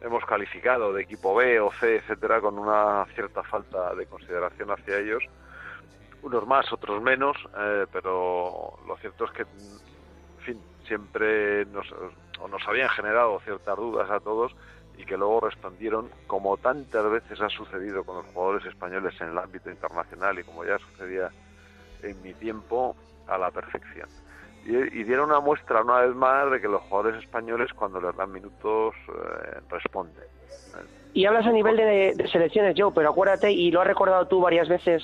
hemos calificado de equipo B o C, etcétera, con una cierta falta de consideración hacia ellos unos más, otros menos, eh, pero lo cierto es que, en fin, siempre nos, nos habían generado ciertas dudas a todos y que luego respondieron, como tantas veces ha sucedido con los jugadores españoles en el ámbito internacional y como ya sucedía en mi tiempo, a la perfección. Y, y dieron una muestra una vez más de que los jugadores españoles cuando les dan minutos eh, responden. Y hablas a nivel de, de selecciones, Joe, pero acuérdate, y lo has recordado tú varias veces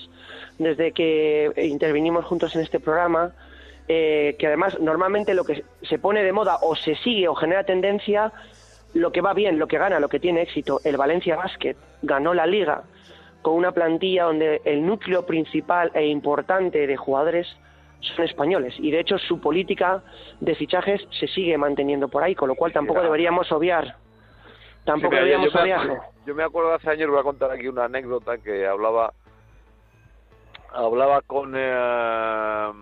desde que intervinimos juntos en este programa, eh, que además normalmente lo que se pone de moda o se sigue o genera tendencia, lo que va bien, lo que gana, lo que tiene éxito. El Valencia Basket ganó la liga con una plantilla donde el núcleo principal e importante de jugadores son españoles y de hecho su política de fichajes se sigue manteniendo por ahí, con lo cual tampoco deberíamos obviar tampoco Sí, yo- me yo me acuerdo hace años, voy a contar aquí una anécdota que hablaba hablaba con eh,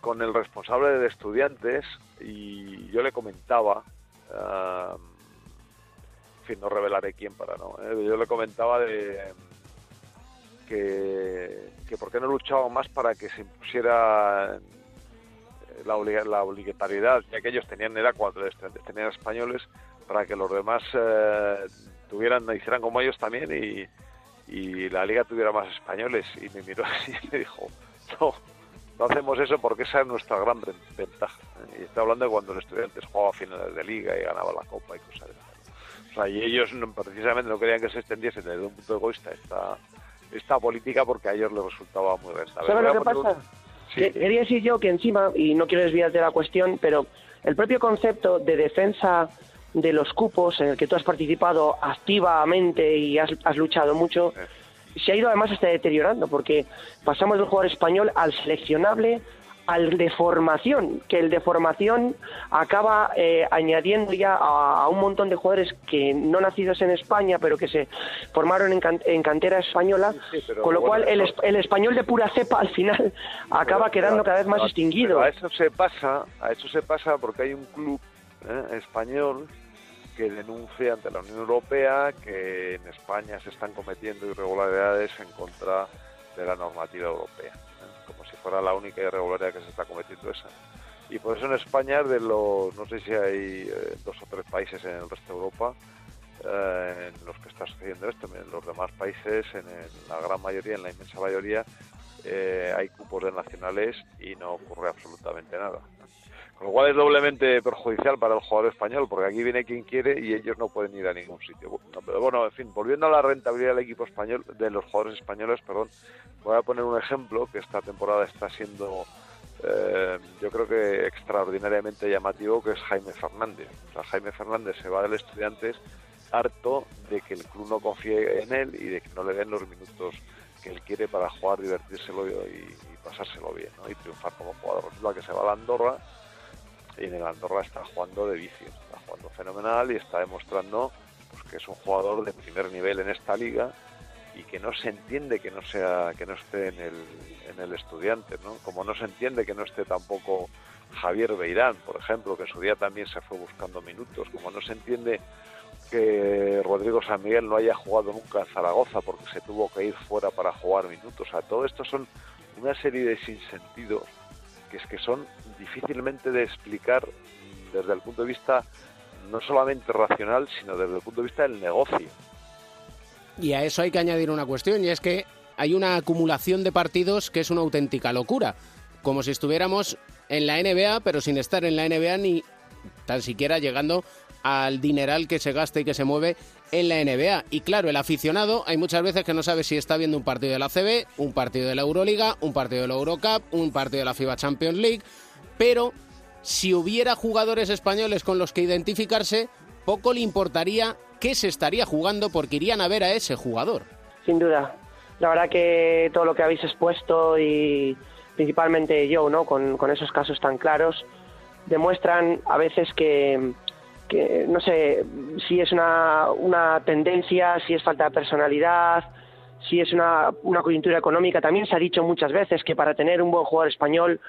con el responsable de estudiantes y yo le comentaba eh, en fin no revelaré quién para no eh, yo le comentaba de que, que por qué no luchaban más para que se impusiera eh, la, la obligatoriedad, ya que ellos tenían, era cuatro estudiantes, tenían españoles, para que los demás eh, tuvieran, hicieran como ellos también y, y la liga tuviera más españoles. Y me miró así y me dijo, no, no hacemos eso porque esa es nuestra gran ven- ventaja. Y está hablando de cuando los estudiantes jugaban finales de liga y ganaba la copa y cosas de esas. O sea, y ellos no- precisamente no querían que se extendiese desde un punto egoísta esta, esta política porque a ellos les resultaba muy rentable. ¿Sabes lo que un- pasa? Que- Quería decir yo que encima, y no quiero desviarte de la cuestión, pero el propio concepto de defensa de los cupos en el que tú has participado activamente y has, has luchado mucho, se ha ido además hasta deteriorando, porque pasamos del jugador español al seleccionable, al de formación, que el de formación acaba eh, añadiendo ya a, a un montón de jugadores que no nacidos en España, pero que se formaron en, can- en cantera española, con lo bueno, cual el, es- el español de pura cepa al final acaba Pero- quedando pero- cada vez más pero- extinguido. a eso se pasa, a eso se pasa porque hay un club ¿eh? español que denuncia ante la Unión Europea que en España se están cometiendo irregularidades en contra de la normativa europea, ¿eh? como si fuera la única irregularidad que se está cometiendo esa. Y por eso en España, de los, no sé si hay eh, dos o tres países en el resto de Europa eh, en los que está sucediendo esto, en los demás países, en, la gran mayoría, en la inmensa mayoría, eh, hay cupos de nacionales y no ocurre absolutamente nada. Lo cual es doblemente perjudicial para el jugador español, porque aquí viene quien quiere y ellos no pueden ir a ningún sitio. pero bueno, en fin, volviendo a la rentabilidad del equipo español, de los jugadores españoles, perdón, voy a poner un ejemplo que esta temporada está siendo, eh, yo creo que extraordinariamente llamativo, que es Jaime Fernández. O sea, Jaime Fernández se va del Estudiantes harto de que el club no confíe en él y de que no le den los minutos que él quiere para jugar, divertírselo y, pasárselo bien ¿no? y triunfar como jugador. Resulta que se va a la Andorra y en el Andorra está jugando de vicio, está jugando fenomenal y está demostrando pues, que es un jugador de primer nivel en esta liga y que no se entiende que no sea que no esté en el, en el estudiante, ¿no? Como no se entiende que no esté tampoco Javier Beirán, por ejemplo, que en su día también se fue buscando minutos, como no se entiende que Rodrigo San Miguel no haya jugado nunca en Zaragoza porque se tuvo que ir fuera para jugar minutos. O sea, todo esto son una serie de sinsentidos que es que son difícilmente de explicar desde el punto de vista no solamente racional, sino desde el punto de vista del negocio. Y a eso hay que añadir una cuestión, y es que hay una acumulación de partidos que es una auténtica locura. Como si estuviéramos en la NBA, pero sin estar en la NBA ni tan siquiera llegando al dineral que se gasta y que se mueve en la NBA. Y claro, el aficionado hay muchas veces que no sabe si está viendo un partido de la CB, un partido de la Euroliga, un partido de la Eurocup, un partido de la FIBA Champions League, pero si hubiera jugadores españoles con los que identificarse, poco le importaría qué se estaría jugando porque irían a ver a ese jugador. Sin duda. La verdad que todo lo que habéis expuesto y principalmente yo, ¿no? Con, con esos casos tan claros, demuestran a veces que, que no sé si es una, una tendencia, si es falta de personalidad, si es una, una coyuntura económica. También se ha dicho muchas veces que para tener un buen jugador español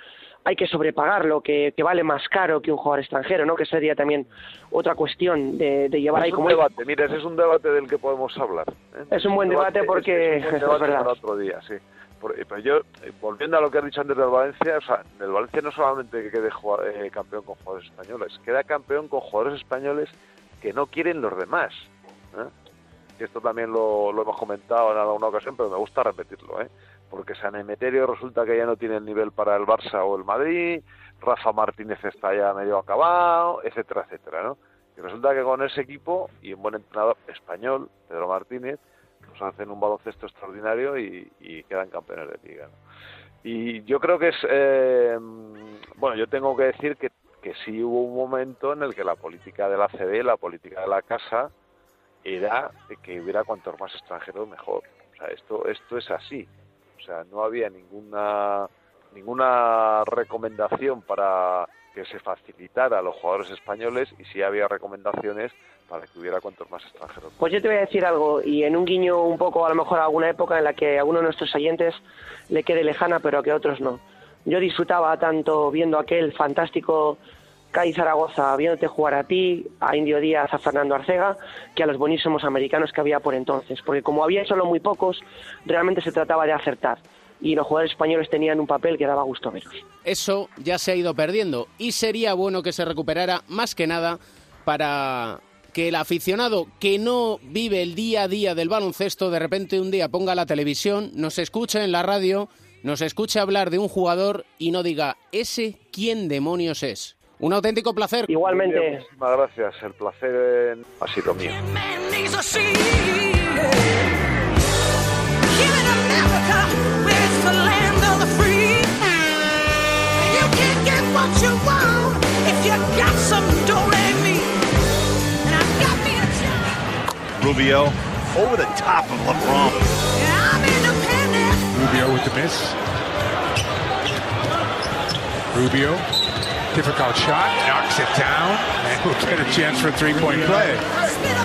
hay que sobrepagarlo, que, que vale más caro que un jugador extranjero, ¿no? Que sería también otra cuestión de, de llevar es ahí un como... debate, mira, ese es un debate del que podemos hablar. ¿eh? Es un buen debate porque es, un buen es verdad. para otro día, sí. Eh, pero yo, eh, volviendo a lo que has dicho antes del Valencia, o sea, del Valencia no solamente que quede eh, campeón con jugadores españoles, queda campeón con jugadores españoles que no quieren los demás. ¿eh? Esto también lo, hemos comentado en alguna ocasión, pero me gusta repetirlo, ¿eh? porque San Emeterio resulta que ya no tiene el nivel para el Barça o el Madrid, Rafa Martínez está ya medio acabado, etcétera, etcétera, ¿no? Y resulta que con ese equipo y un buen entrenador español, Pedro Martínez, hacen un baloncesto extraordinario y, y quedan campeones de liga. ¿no? Y yo creo que es, eh, bueno, yo tengo que decir que, que sí hubo un momento en el que la política de la CD, la política de la casa, era que hubiera cuantos más extranjeros mejor. O sea, esto, esto es así. O sea, no había ninguna ninguna recomendación para que se facilitara a los jugadores españoles y sí había recomendaciones para que hubiera cuantos más extranjeros. Pues yo te voy a decir algo, y en un guiño un poco, a lo mejor a alguna época en la que a alguno de nuestros oyentes le quede lejana, pero que a otros no. Yo disfrutaba tanto viendo aquel fantástico CAI Zaragoza, viéndote jugar a ti, a Indio Díaz, a Fernando Arcega, que a los buenísimos americanos que había por entonces. Porque como había solo muy pocos, realmente se trataba de acertar. Y los jugadores españoles tenían un papel que daba gusto veros. Eso ya se ha ido perdiendo y sería bueno que se recuperara más que nada para que el aficionado que no vive el día a día del baloncesto de repente un día ponga la televisión, nos escuche en la radio, nos escuche hablar de un jugador y no diga, ¿ese quién demonios es? Un auténtico placer. Igualmente. Bien, Muchísimas gracias. El placer ha sido mío. Rubio over the top of LeBron. Rubio with the miss. Rubio, difficult shot, knocks it down, and we'll get a chance for a three-point play. Spit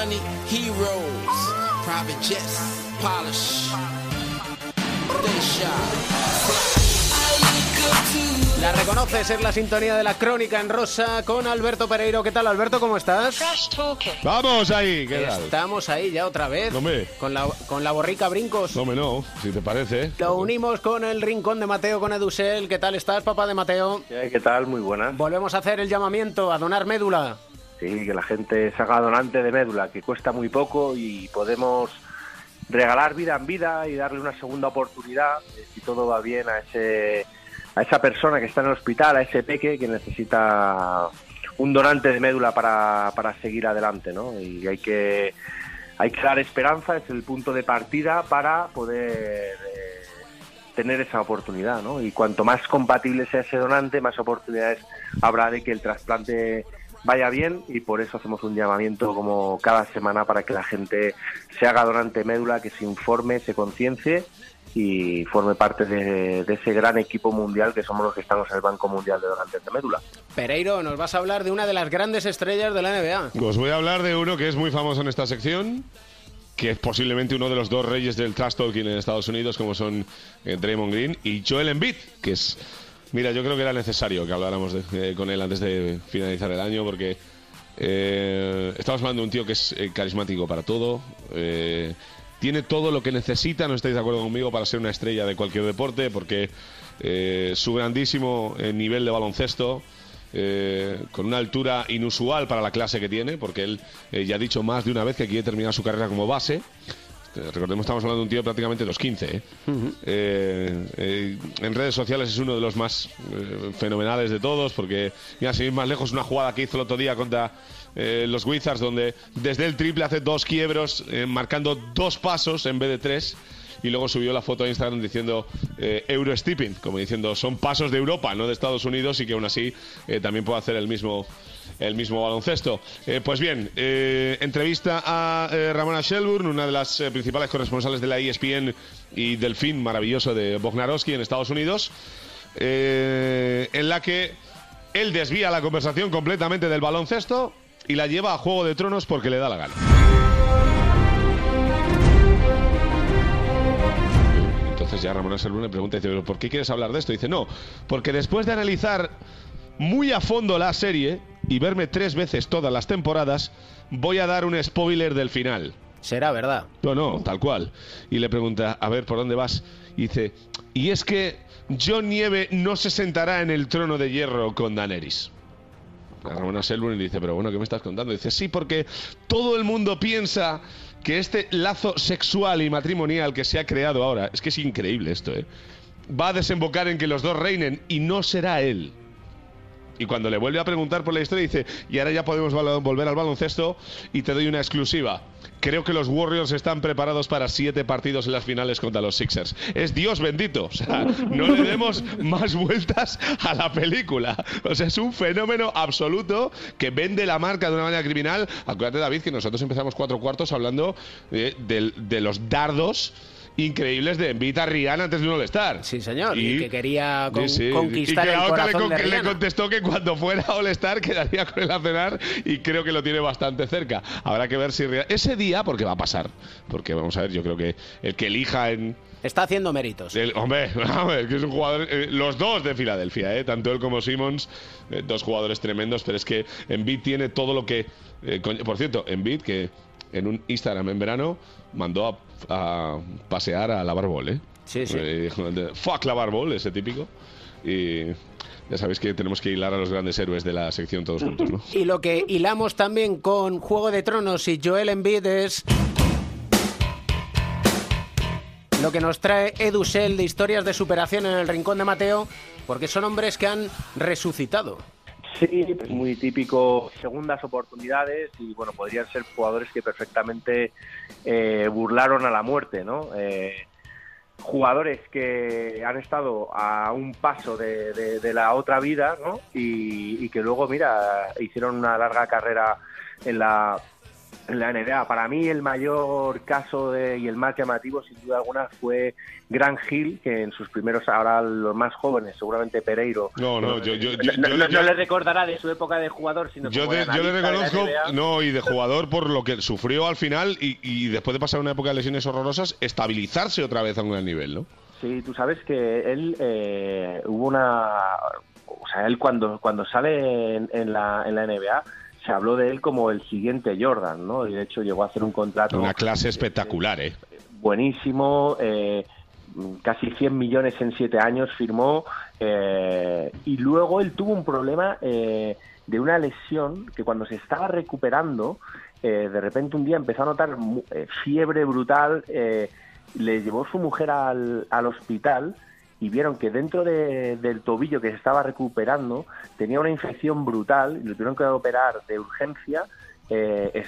money, heroes, private jets, polish. La reconoces, es la sintonía de la crónica en rosa con Alberto Pereiro. ¿Qué tal, Alberto? ¿Cómo estás? Vamos ahí, ¿qué tal? Estamos ahí ya otra vez. Hombre. Con la, con la borrica brincos. No, me no, si te parece. Lo unimos con el rincón de Mateo, con Edusel. ¿Qué tal estás, papá de Mateo? ¿Qué tal? Muy buenas. Volvemos a hacer el llamamiento a donar médula. Sí, que la gente se haga donante de médula, que cuesta muy poco y podemos regalar vida en vida y darle una segunda oportunidad, eh, si todo va bien, a ese a esa persona que está en el hospital, a ese peque que necesita un donante de médula para, para seguir adelante, ¿no? Y hay que hay que dar esperanza, es el punto de partida para poder eh, tener esa oportunidad, ¿no? Y cuanto más compatible sea ese donante, más oportunidades habrá de que el trasplante vaya bien y por eso hacemos un llamamiento como cada semana para que la gente se haga donante de médula, que se informe, se conciencie y forme parte de, de ese gran equipo mundial que somos los que estamos en el Banco Mundial de Donantes de Médula. Pereiro, nos vas a hablar de una de las grandes estrellas de la NBA. Os voy a hablar de uno que es muy famoso en esta sección, que es posiblemente uno de los dos reyes del trash talking en Estados Unidos, como son eh, Draymond Green y Joel Embiid, que es... Mira, yo creo que era necesario que habláramos eh, con él antes de finalizar el año, porque eh, estamos hablando de un tío que es eh, carismático para todo, tiene todo lo que necesita, no estáis de acuerdo conmigo, para ser una estrella de cualquier deporte, porque su grandísimo nivel de baloncesto, con una altura inusual para la clase que tiene, porque él ya ha dicho más de una vez que quiere terminar su carrera como base. Eh, Recordemos, estamos hablando de un tío prácticamente de los 15. ¿eh? Eh, eh, en redes sociales es uno de los más eh, fenomenales de todos, porque, mira, sin ir más lejos, una jugada que hizo el otro día contra eh, los Wizards, donde desde el triple hace dos quiebros, marcando dos pasos en vez de tres. Y luego subió la foto a Instagram diciendo eh, Eurostepping, como diciendo son pasos de Europa, no de Estados Unidos, y que aún así eh, también puede hacer el mismo el mismo baloncesto. Eh, pues bien, eh, entrevista a eh, Ramona Shelburne, una de las principales corresponsales de la ESPN y del fin maravilloso de Bognarowski en Estados Unidos, en la que él desvía la conversación completamente del baloncesto y la lleva a Juego de Tronos porque le da la gana. Entonces ya Ramona Shelburne le pregunta, dice, "¿Pero ¿por qué quieres hablar de esto? dice, no, porque después de analizar muy a fondo la serie y verme tres veces todas las temporadas, voy a dar un spoiler del final. Será verdad. No, no, tal cual. Y le pregunta, a ver, ¿por dónde vas? Y dice, y es que John Nieve no se sentará en el trono de hierro con Daenerys. Ramona Shelburne le dice, pero bueno, ¿qué me estás contando? dice, sí, porque todo el mundo piensa que este lazo sexual y matrimonial que se ha creado ahora, es que es increíble esto, ¿eh? Va a desembocar en que los dos reinen y no será él. Y cuando le vuelve a preguntar por la historia, dice, y ahora ya podemos volver al baloncesto y te doy una exclusiva. Creo que los Warriors están preparados para siete partidos en las finales contra los Sixers. Es Dios bendito. No le demos más vueltas a la película. O sea, es un fenómeno absoluto que vende la marca de una manera criminal. Acuérdate, David, que nosotros empezamos cuatro cuartos hablando de los dardos increíbles de Embiid a Rihanna antes de un All-Star. Sí, señor. Y, que quería con- Sí, sí. conquistar y que el le, corazón de le Rihanna. contestó que cuando fuera All-Star quedaría con él a cenar y creo que lo tiene bastante cerca. Habrá que ver si ese día, porque va a pasar, porque vamos a ver, yo creo que el que elija en Está haciendo méritos. el- hombre, hombre, que es un jugador. eh, los dos de Filadelfia, eh, tanto él como Simmons, eh, dos jugadores tremendos, pero es que Embiid tiene todo lo que. eh, por cierto, Embiid, que en un Instagram en verano mandó a, a pasear a la Barbol, ¿eh? Sí, sí. Eh, Fuck la Barbol, ese típico. Y ya sabéis que tenemos que hilar a los grandes héroes de la sección todos juntos, ¿no? Y lo que hilamos también con Juego de Tronos y Joel Embiid es lo que nos trae Edu Sell de historias de superación en el Rincón de Mateo, porque son hombres que han resucitado. Sí, pues muy típico, segundas oportunidades y bueno, podrían ser jugadores que perfectamente eh, burlaron a la muerte, ¿no? Eh, jugadores que han estado a un paso de, la otra vida, ¿no? Y, que luego, mira, hicieron una larga carrera en la, la NBA. Para mí el mayor caso de- y el más llamativo, sin duda alguna, fue Grant Hill, que en sus primeros, ahora los más jóvenes, seguramente Pereiro. No, no, yo, yo, yo, No, le recordará de su época de jugador, sino Yo, como de- yo le reconozco, no, y de jugador por lo que sufrió al final y, y después de pasar una época de lesiones horrorosas, estabilizarse otra vez a un gran nivel, ¿no? Sí, tú sabes que él eh, hubo una... O sea, él cuando, cuando sale en, en la, en la NBA se habló de él como el siguiente Jordan, ¿no? Y de hecho llegó a hacer un contrato... Una clase espectacular, ¿eh? Buenísimo, eh, casi 100 millones en 7 años firmó eh, y luego él tuvo un problema eh, de una lesión que cuando se estaba recuperando, eh, de repente un día empezó a notar eh, fiebre brutal, eh, le llevó su mujer al, al hospital y vieron que dentro de- del tobillo que se estaba recuperando tenía una infección brutal y lo tuvieron que operar de urgencia. Eh,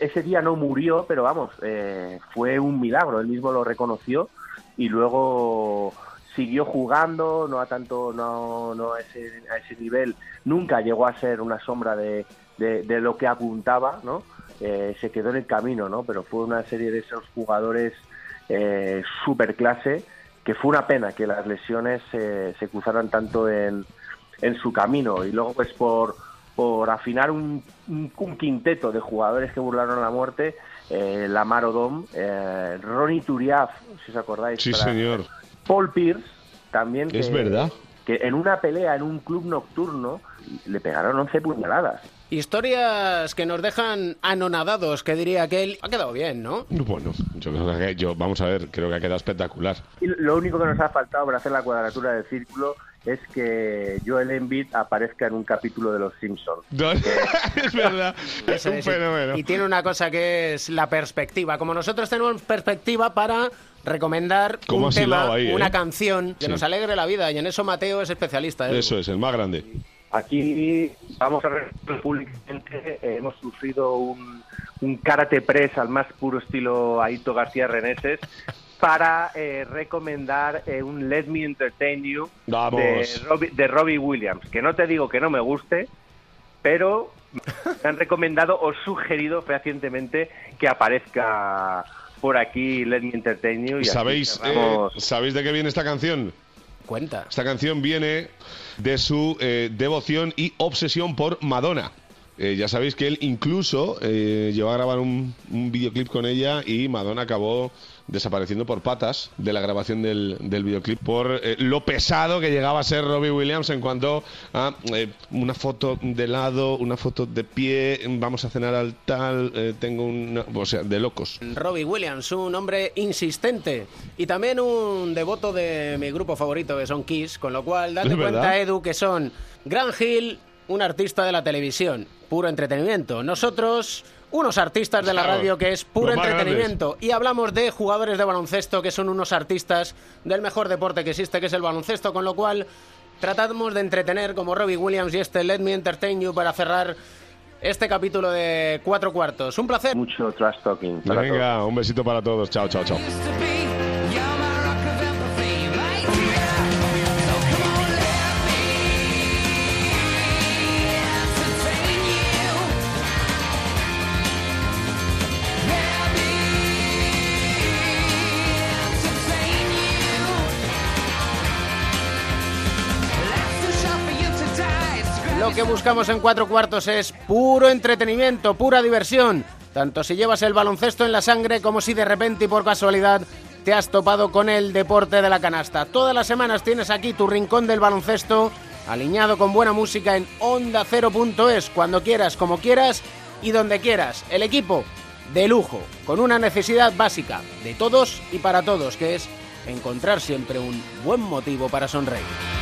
ese día no murió, pero vamos, eh, fue un milagro, él mismo lo reconoció y luego siguió jugando, no a tanto, no, no a, ese, a ese nivel, nunca llegó a ser una sombra de, de- de lo que apuntaba, ¿no? Eh, se quedó en el camino, ¿no? Pero fue una serie de esos jugadores eh, super clase que fue una pena que las lesiones eh, se cruzaran tanto en, en su camino y luego pues por, por afinar un, un- un quinteto de jugadores que burlaron a la muerte, eh, Lamar Odom, eh, Ronnie Turiaf, si os acordáis, Sí, para- señor. Paul Pierce también que, Es verdad. que en una pelea en un club nocturno le pegaron 11 puñaladas. Historias que nos dejan anonadados, que diría aquel. Ha quedado bien, ¿no? Bueno, yo creo que yo, vamos a ver, creo que ha quedado espectacular. Y lo único que nos ha faltado para hacer la cuadratura del círculo es que Joel Embiid aparezca en un capítulo de Los Simpsons. es verdad, es un fenómeno. Y tiene una cosa que es la perspectiva. Como nosotros tenemos perspectiva para recomendar ¿Cómo un tema, ahí, una eh? canción que Sí. nos alegre la vida. Y en eso Mateo es especialista. ¿eh? Eso es, el más grande. Aquí vamos a ver públicamente, eh, hemos sufrido un, un karate press al más puro estilo Aito García Reneses para eh, recomendar eh, un Let Me Entertain You de Robbie, de Robbie Williams, que no te digo que no me guste, pero me han recomendado o sugerido fehacientemente que aparezca por aquí Let Me Entertain You. Y ¿Sabéis, eh, cerramos- ¿Sabéis de qué viene esta canción? Esta canción viene de su eh, devoción y obsesión por Madonna. Eh, ya sabéis que él incluso eh, llegó a grabar un, un videoclip con ella y Madonna acabó desapareciendo por patas de la grabación del, del videoclip por eh, lo pesado que llegaba a ser Robbie Williams en cuanto a eh, una foto de lado, una foto de pie, vamos a cenar al tal, eh, tengo una... O sea, de locos. Robbie Williams, un hombre insistente y también un devoto de mi grupo favorito que son Kiss, con lo cual date cuenta. Edu, que son Grant Hill, un artista de la televisión, puro entretenimiento. Nosotros, unos artistas de la radio que es puro entretenimiento. Y hablamos de jugadores de baloncesto que son unos artistas del mejor deporte que existe, que es el baloncesto, con lo cual tratamos de entretener como Robbie Williams y este Let Me Entertain You para cerrar este capítulo de Cuatro Cuartos. Un placer. Mucho trash talking. para todos. Venga, un besito para todos. Chao, chao, chao. Que buscamos en cuatro cuartos es puro entretenimiento, pura diversión. Tanto si llevas el baloncesto en la sangre como si de repente y por casualidad te has topado con el deporte de la canasta. Todas las semanas tienes aquí tu rincón del baloncesto alineado con buena música en onda es cuando quieras, como quieras y donde quieras. El equipo de lujo, con una necesidad básica de todos y para todos, que es encontrar siempre un buen motivo para sonreír.